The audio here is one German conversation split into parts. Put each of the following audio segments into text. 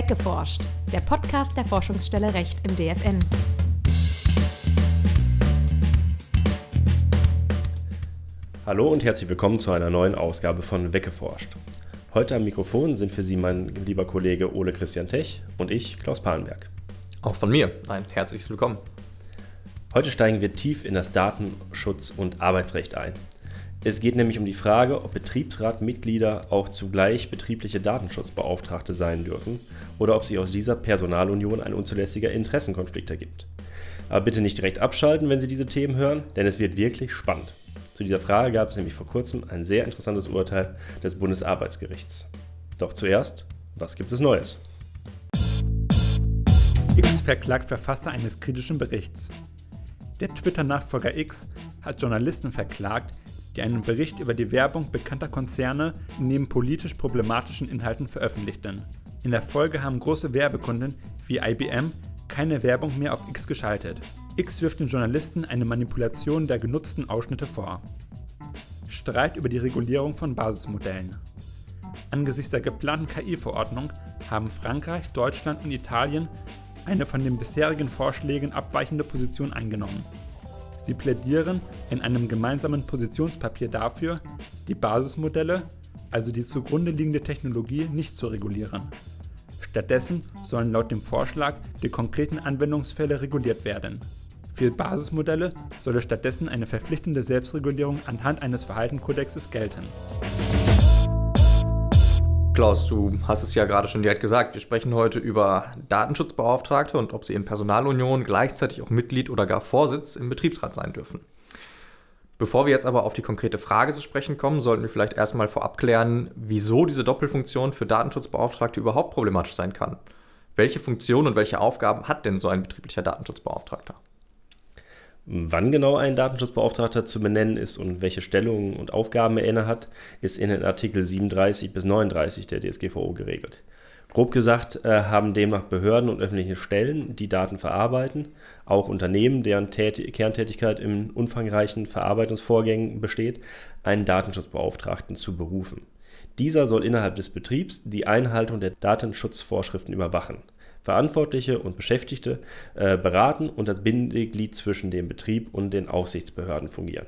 Weggeforscht, der Podcast der Forschungsstelle Recht im DFN. Hallo und herzlich willkommen zu einer neuen Ausgabe von Weggeforscht. Heute am Mikrofon sind für Sie mein lieber Kollege Ole Christian Tech und ich, Klaus Palenberg. Auch von mir ein herzliches Willkommen. Heute steigen wir tief in das Datenschutz- und Arbeitsrecht ein. Es geht nämlich um die Frage, ob Betriebsratmitglieder auch zugleich betriebliche Datenschutzbeauftragte sein dürfen oder ob sich aus dieser Personalunion ein unzulässiger Interessenkonflikt ergibt. Aber bitte nicht direkt abschalten, wenn Sie diese Themen hören, denn es wird wirklich spannend. Zu dieser Frage gab es nämlich vor kurzem ein sehr interessantes Urteil des Bundesarbeitsgerichts. Doch zuerst, was gibt es Neues? X verklagt Verfasser eines kritischen Berichts. Der Twitter-Nachfolger X hat Journalisten verklagt, die einen Bericht über die Werbung bekannter Konzerne neben politisch problematischen Inhalten veröffentlichten. In der Folge haben große Werbekunden wie IBM keine Werbung mehr auf X geschaltet. X wirft den Journalisten eine Manipulation der genutzten Ausschnitte vor. Streit über die Regulierung von Basismodellen. Angesichts der geplanten KI-Verordnung haben Frankreich, Deutschland und Italien eine von den bisherigen Vorschlägen abweichende Position eingenommen. Sie plädieren in einem gemeinsamen Positionspapier dafür, die Basismodelle, also die zugrunde liegende Technologie, nicht zu regulieren. Stattdessen sollen laut dem Vorschlag die konkreten Anwendungsfälle reguliert werden. Für Basismodelle solle stattdessen eine verpflichtende Selbstregulierung anhand eines Verhaltenkodexes gelten. Klaus, du hast es ja gerade schon direkt gesagt. Wir sprechen heute über Datenschutzbeauftragte und ob sie in Personalunion gleichzeitig auch Mitglied oder gar Vorsitz im Betriebsrat sein dürfen. Bevor wir jetzt aber auf die konkrete Frage zu sprechen kommen, sollten wir vielleicht erstmal vorab klären, wieso diese Doppelfunktion für Datenschutzbeauftragte überhaupt problematisch sein kann. Welche Funktion und welche Aufgaben hat denn so ein betrieblicher Datenschutzbeauftragter? Wann genau ein Datenschutzbeauftragter zu benennen ist und welche Stellungen und Aufgaben er innehat, ist in den Artikel 37 bis 39 der DSGVO geregelt. Grob gesagt äh, haben demnach Behörden und öffentliche Stellen, die Daten verarbeiten, auch Unternehmen, deren Tät Kerntätigkeit in umfangreichen Verarbeitungsvorgängen besteht, einen Datenschutzbeauftragten zu berufen. Dieser soll innerhalb des Betriebs die Einhaltung der Datenschutzvorschriften überwachen. Verantwortliche und Beschäftigte äh, beraten und als Bindeglied zwischen dem Betrieb und den Aufsichtsbehörden fungieren.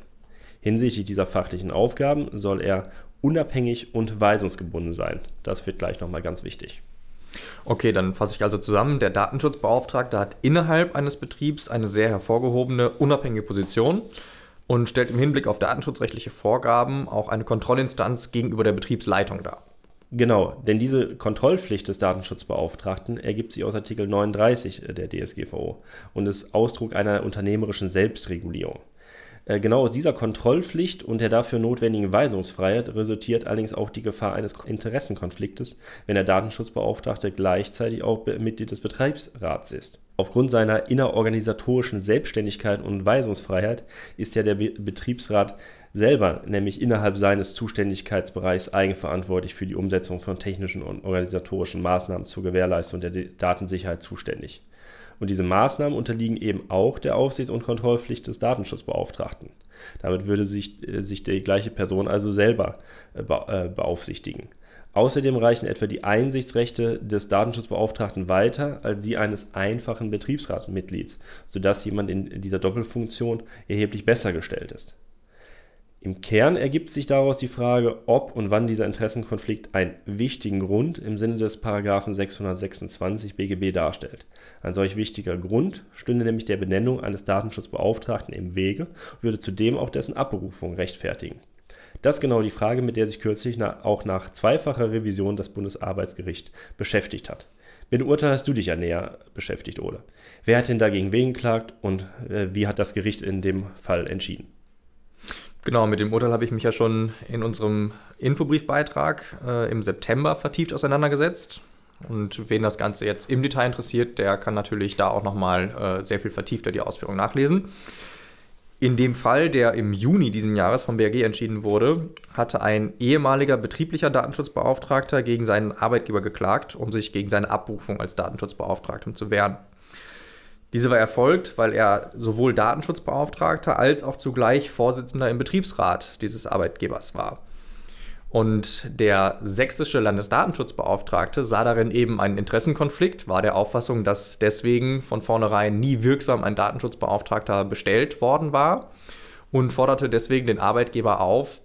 Hinsichtlich dieser fachlichen Aufgaben soll er unabhängig und weisungsgebunden sein. Das wird gleich nochmal ganz wichtig. Okay, dann fasse ich also zusammen. Der Datenschutzbeauftragte hat innerhalb eines Betriebs eine sehr hervorgehobene, unabhängige Position und stellt im Hinblick auf datenschutzrechtliche Vorgaben auch eine Kontrollinstanz gegenüber der Betriebsleitung dar. Genau, denn diese Kontrollpflicht des Datenschutzbeauftragten ergibt sich aus Artikel 39 der DSGVO und ist Ausdruck einer unternehmerischen Selbstregulierung. Äh, genau aus dieser Kontrollpflicht und der dafür notwendigen Weisungsfreiheit resultiert allerdings auch die Gefahr eines Interessenkonfliktes, wenn der Datenschutzbeauftragte gleichzeitig auch Mitglied des Betriebsrats ist. Aufgrund seiner innerorganisatorischen Selbstständigkeit und Weisungsfreiheit ist ja der Betriebsrat selber nämlich innerhalb seines Zuständigkeitsbereichs eigenverantwortlich für die Umsetzung von technischen und organisatorischen Maßnahmen zur Gewährleistung der Datensicherheit zuständig. Und diese Maßnahmen unterliegen eben auch der Aufsichts- und Kontrollpflicht des Datenschutzbeauftragten. Damit würde sich, äh, sich die gleiche Person also selber äh, äh, beaufsichtigen. Außerdem reichen etwa die Einsichtsrechte des Datenschutzbeauftragten weiter als die eines einfachen Betriebsratsmitglieds, sodass jemand in dieser Doppelfunktion erheblich besser gestellt ist. Im Kern ergibt sich daraus die Frage, ob und wann dieser Interessenkonflikt einen wichtigen Grund im Sinne des § 626 BGB darstellt. Ein solch wichtiger Grund stünde nämlich der Benennung eines Datenschutzbeauftragten im Wege und würde zudem auch dessen Abberufung rechtfertigen. Das ist genau die Frage, mit der sich kürzlich auch nach zweifacher Revision das Bundesarbeitsgericht beschäftigt hat. Mit dem Urteil hast du dich ja näher beschäftigt, Ole. Wer hat denn dagegen wen geklagt und äh, wie hat das Gericht in dem Fall entschieden? Genau, mit dem Urteil habe ich mich ja schon in unserem Infobriefbeitrag äh, im September vertieft auseinandergesetzt. Und wen das Ganze jetzt im Detail interessiert, der kann natürlich da auch nochmal äh, sehr viel vertiefter die Ausführungen nachlesen. In dem Fall, der im Juni diesen Jahres vom BRG entschieden wurde, hatte ein ehemaliger betrieblicher Datenschutzbeauftragter gegen seinen Arbeitgeber geklagt, um sich gegen seine Abberufung als Datenschutzbeauftragten zu wehren. Diese war erfolgt, weil er sowohl Datenschutzbeauftragter als auch zugleich Vorsitzender im Betriebsrat dieses Arbeitgebers war. Und der sächsische Landesdatenschutzbeauftragte sah darin eben einen Interessenkonflikt, war der Auffassung, dass deswegen von vornherein nie wirksam ein Datenschutzbeauftragter bestellt worden war und forderte deswegen den Arbeitgeber auf,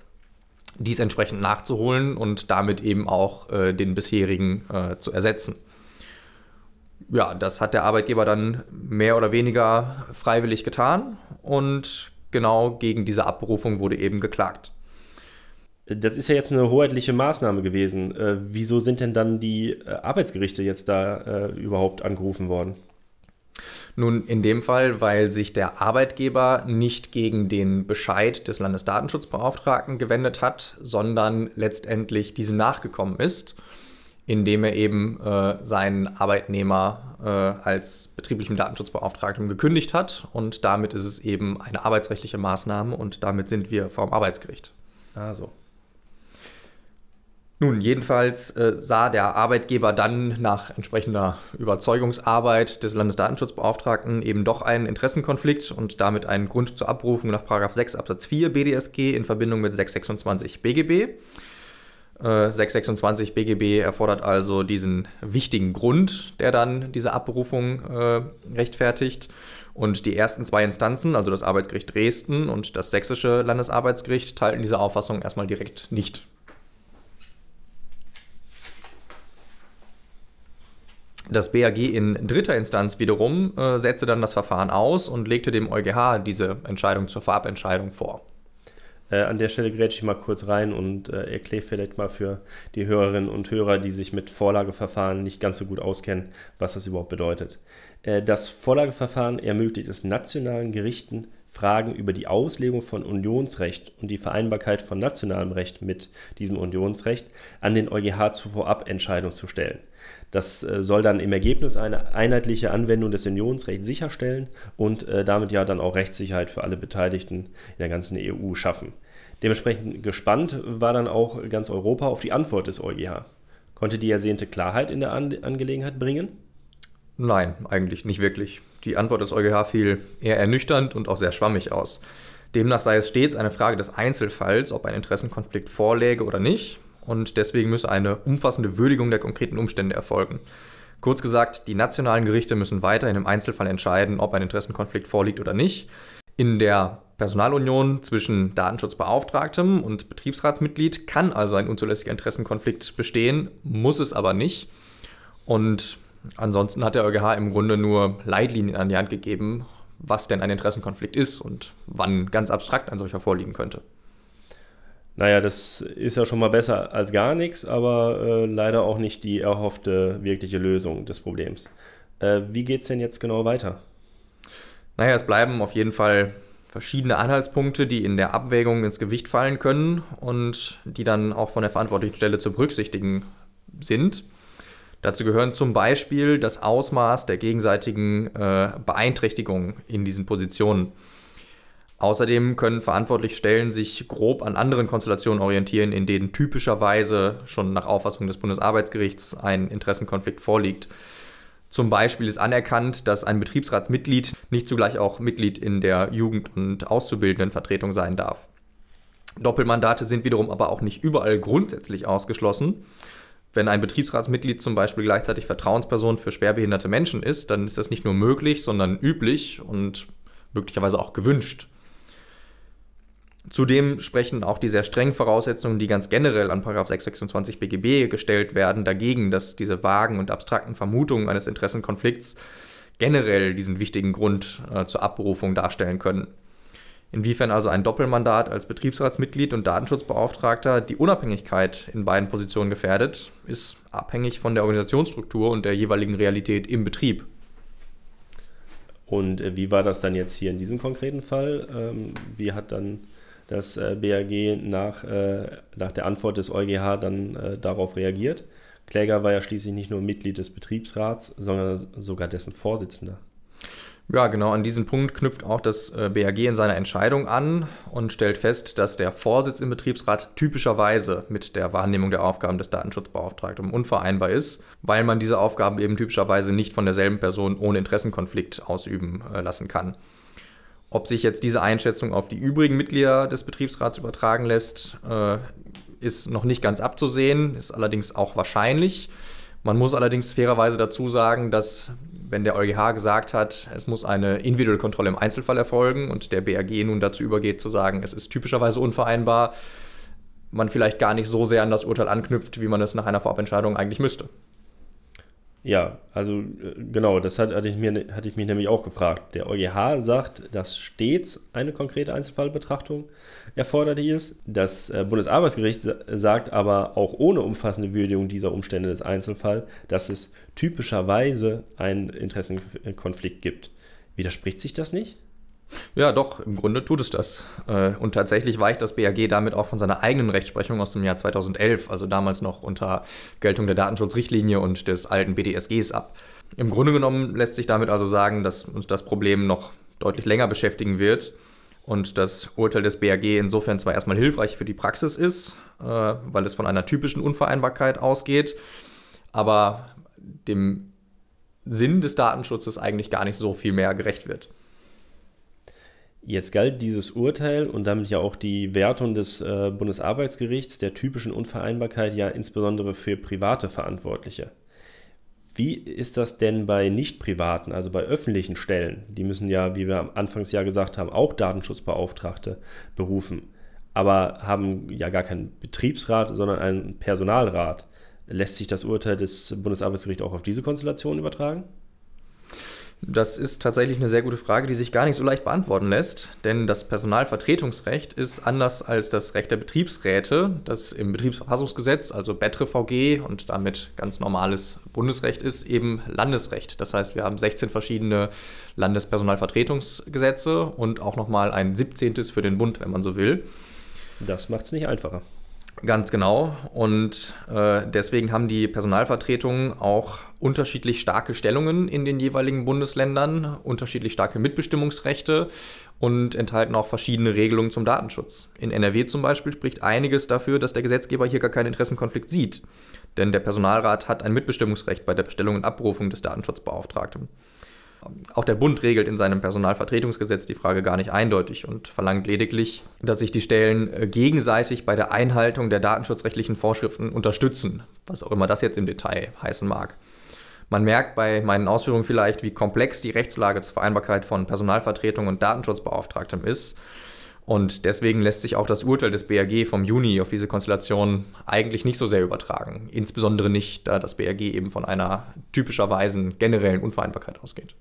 dies entsprechend nachzuholen und damit eben auch äh, den bisherigen äh, zu ersetzen. Ja, das hat der Arbeitgeber dann mehr oder weniger freiwillig getan und genau gegen diese Abberufung wurde eben geklagt. Das ist ja jetzt eine hoheitliche Maßnahme gewesen. Äh, wieso sind denn dann die äh, Arbeitsgerichte jetzt da äh, überhaupt angerufen worden? Nun, in dem Fall, weil sich der Arbeitgeber nicht gegen den Bescheid des Landesdatenschutzbeauftragten gewendet hat, sondern letztendlich diesem nachgekommen ist, indem er eben äh, seinen Arbeitnehmer äh, als betrieblichem Datenschutzbeauftragten gekündigt hat. Und damit ist es eben eine arbeitsrechtliche Maßnahme und damit sind wir vor dem Arbeitsgericht. Ah, so. Nun, jedenfalls äh, sah der Arbeitgeber dann nach entsprechender Überzeugungsarbeit des Landesdatenschutzbeauftragten eben doch einen Interessenkonflikt und damit einen Grund zur Abrufung nach 6 Absatz 4 BDSG in Verbindung mit 626 BGB. Äh, 626 BGB erfordert also diesen wichtigen Grund, der dann diese Abberufung äh, rechtfertigt. Und die ersten zwei Instanzen, also das Arbeitsgericht Dresden und das Sächsische Landesarbeitsgericht, teilten diese Auffassung erstmal direkt nicht. Das BAG in dritter Instanz wiederum äh, setzte dann das Verfahren aus und legte dem EuGH diese Entscheidung zur Vorabentscheidung vor. Äh, an der Stelle grätsche ich mal kurz rein und äh, erkläre vielleicht mal für die Hörerinnen und Hörer, die sich mit Vorlageverfahren nicht ganz so gut auskennen, was das überhaupt bedeutet. Äh, das Vorlageverfahren ermöglicht es nationalen Gerichten, Fragen über die Auslegung von Unionsrecht und die Vereinbarkeit von nationalem Recht mit diesem Unionsrecht an den EuGH zur Vorabentscheidung zu stellen. Das äh, soll dann im Ergebnis eine einheitliche Anwendung des Unionsrechts sicherstellen und äh, damit ja dann auch Rechtssicherheit für alle Beteiligten in der ganzen EU schaffen. Dementsprechend gespannt war dann auch ganz Europa auf die Antwort des EuGH. Konnte die ersehnte Klarheit in der Angelegenheit bringen? Nein, eigentlich nicht wirklich. Die Antwort des EuGH fiel eher ernüchternd und auch sehr schwammig aus. Demnach sei es stets eine Frage des Einzelfalls, ob ein Interessenkonflikt vorläge oder nicht, und deswegen müsse eine umfassende Würdigung der konkreten Umstände erfolgen. Kurz gesagt, die nationalen Gerichte müssen weiterhin im Einzelfall entscheiden, ob ein Interessenkonflikt vorliegt oder nicht. In der Personalunion zwischen Datenschutzbeauftragtem und Betriebsratsmitglied kann also ein unzulässiger Interessenkonflikt bestehen, muss es aber nicht. Und Ansonsten hat der EuGH im Grunde nur Leitlinien an die Hand gegeben, was denn ein Interessenkonflikt ist und wann ganz abstrakt ein solcher vorliegen könnte. Naja, das ist ja schon mal besser als gar nichts, aber äh, leider auch nicht die erhoffte wirkliche Lösung des Problems. Äh, wie geht es denn jetzt genau weiter? Naja, es bleiben auf jeden Fall verschiedene Anhaltspunkte, die in der Abwägung ins Gewicht fallen können und die dann auch von der verantwortlichen Stelle zu berücksichtigen sind. Dazu gehören zum Beispiel das Ausmaß der gegenseitigen äh, Beeinträchtigung in diesen Positionen. Außerdem können verantwortliche Stellen sich grob an anderen Konstellationen orientieren, in denen typischerweise schon nach Auffassung des Bundesarbeitsgerichts ein Interessenkonflikt vorliegt. Zum Beispiel ist anerkannt, dass ein Betriebsratsmitglied nicht zugleich auch Mitglied in der Jugend- und Auszubildendenvertretung sein darf. Doppelmandate sind wiederum aber auch nicht überall grundsätzlich ausgeschlossen. Wenn ein Betriebsratsmitglied zum Beispiel gleichzeitig Vertrauensperson für schwerbehinderte Menschen ist, dann ist das nicht nur möglich, sondern üblich und möglicherweise auch gewünscht. Zudem sprechen auch die sehr strengen Voraussetzungen, die ganz generell an 626 BGB gestellt werden, dagegen, dass diese vagen und abstrakten Vermutungen eines Interessenkonflikts generell diesen wichtigen Grund äh, zur Abberufung darstellen können. Inwiefern also ein Doppelmandat als Betriebsratsmitglied und Datenschutzbeauftragter die Unabhängigkeit in beiden Positionen gefährdet, ist abhängig von der Organisationsstruktur und der jeweiligen Realität im Betrieb. Und äh, wie war das dann jetzt hier in diesem konkreten Fall? Ähm, wie hat dann das äh, BAG nach, äh, nach der Antwort des EuGH dann darauf reagiert? Kläger war ja schließlich nicht nur Mitglied des Betriebsrats, sondern sogar dessen Vorsitzender. Ja, genau an diesen Punkt knüpft auch das äh, BAG in seiner Entscheidung an und stellt fest, dass der Vorsitz im Betriebsrat typischerweise mit der Wahrnehmung der Aufgaben des Datenschutzbeauftragten unvereinbar ist, weil man diese Aufgaben eben typischerweise nicht von derselben Person ohne Interessenkonflikt ausüben äh, lassen kann. Ob sich jetzt diese Einschätzung auf die übrigen Mitglieder des Betriebsrats übertragen lässt, äh, ist noch nicht ganz abzusehen, ist allerdings auch wahrscheinlich. Man muss allerdings fairerweise dazu sagen, dass wenn der EuGH gesagt hat, es muss eine individuelle Kontrolle im Einzelfall erfolgen und der BRG nun dazu übergeht zu sagen, es ist typischerweise unvereinbar, man vielleicht gar nicht so sehr an das Urteil anknüpft, wie man es nach einer Vorabentscheidung eigentlich müsste. Ja, also äh, genau, das hat, hatte, ich mir, hatte ich mich nämlich auch gefragt. Der EuGH sagt, dass stets eine konkrete Einzelfallbetrachtung erforderlich ist. Das äh, Bundesarbeitsgericht sagt aber auch ohne umfassende Würdigung dieser Umstände des Einzelfalls, dass es typischerweise einen Interessenkonflikt gibt. Widerspricht sich das nicht? Ja, doch, im Grunde tut es das. Äh, und tatsächlich weicht das BAG damit auch von seiner eigenen Rechtsprechung aus dem Jahr 2011, also damals noch unter Geltung der Datenschutzrichtlinie und des alten BDSGs ab. Im Grunde genommen lässt sich damit also sagen, dass uns das Problem noch deutlich länger beschäftigen wird und das Urteil des BAG insofern zwar erstmal hilfreich für die Praxis ist, äh, weil es von einer typischen Unvereinbarkeit ausgeht, aber dem Sinn des Datenschutzes eigentlich gar nicht so viel mehr gerecht wird. Jetzt galt dieses Urteil und damit ja auch die Wertung des äh, Bundesarbeitsgerichts der typischen Unvereinbarkeit ja insbesondere für private Verantwortliche. Wie ist das denn bei nicht privaten, also bei öffentlichen Stellen? Die müssen ja, wie wir am Anfangsjahr gesagt haben, auch Datenschutzbeauftragte berufen, aber haben ja gar keinen Betriebsrat, sondern einen Personalrat. Lässt sich das Urteil des Bundesarbeitsgerichts auch auf diese Konstellation übertragen? Das ist tatsächlich eine sehr gute Frage, die sich gar nicht so leicht beantworten lässt, denn das Personalvertretungsrecht ist anders als das Recht der Betriebsräte, das im Betriebsverfassungsgesetz, also BETRE VG und damit ganz normales Bundesrecht ist, eben Landesrecht. Das heißt, wir haben 16 verschiedene Landespersonalvertretungsgesetze und auch nochmal ein 17. für den Bund, wenn man so will. Das macht es nicht einfacher. Ganz genau. Und äh, deswegen haben die Personalvertretungen auch unterschiedlich starke Stellungen in den jeweiligen Bundesländern, unterschiedlich starke Mitbestimmungsrechte und enthalten auch verschiedene Regelungen zum Datenschutz. In NRW zum Beispiel spricht einiges dafür, dass der Gesetzgeber hier gar keinen Interessenkonflikt sieht. Denn der Personalrat hat ein Mitbestimmungsrecht bei der Bestellung und Abberufung des Datenschutzbeauftragten. Auch der Bund regelt in seinem Personalvertretungsgesetz die Frage gar nicht eindeutig und verlangt lediglich, dass sich die Stellen äh, gegenseitig bei der Einhaltung der datenschutzrechtlichen Vorschriften unterstützen, was auch immer das jetzt im Detail heißen mag. Man merkt bei meinen Ausführungen vielleicht, wie komplex die Rechtslage zur Vereinbarkeit von Personalvertretung und Datenschutzbeauftragtem ist. Und deswegen lässt sich auch das Urteil des BRG vom Juni auf diese Konstellation eigentlich nicht so sehr übertragen. Insbesondere nicht, da das BRG eben von einer typischerweise generellen Unvereinbarkeit ausgeht.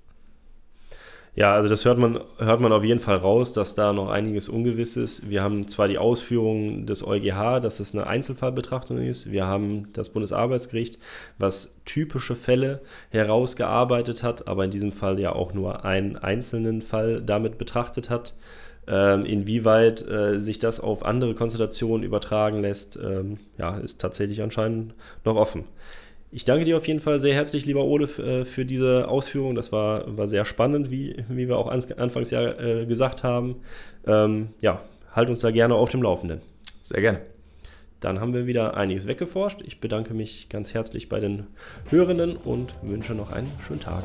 Ja, also das hört man, hört man auf jeden Fall raus, dass da noch einiges ungewiss ist. Wir haben zwar die Ausführungen des EuGH, dass es eine Einzelfallbetrachtung ist. Wir haben das Bundesarbeitsgericht, was typische Fälle herausgearbeitet hat, aber in diesem Fall ja auch nur einen einzelnen Fall damit betrachtet hat. Ähm, inwieweit äh, sich das auf andere Konstellationen übertragen lässt, ähm, ja, ist tatsächlich anscheinend noch offen. Ich danke dir auf jeden Fall sehr herzlich, lieber Ole, äh, für diese Ausführung. Das war, war sehr spannend, wie, wie wir auch anfangs ja äh, gesagt haben. Ähm, ja, halt uns da gerne auf dem Laufenden. Sehr gerne. Dann haben wir wieder einiges weggeforscht. Ich bedanke mich ganz herzlich bei den Hörenden und wünsche noch einen schönen Tag.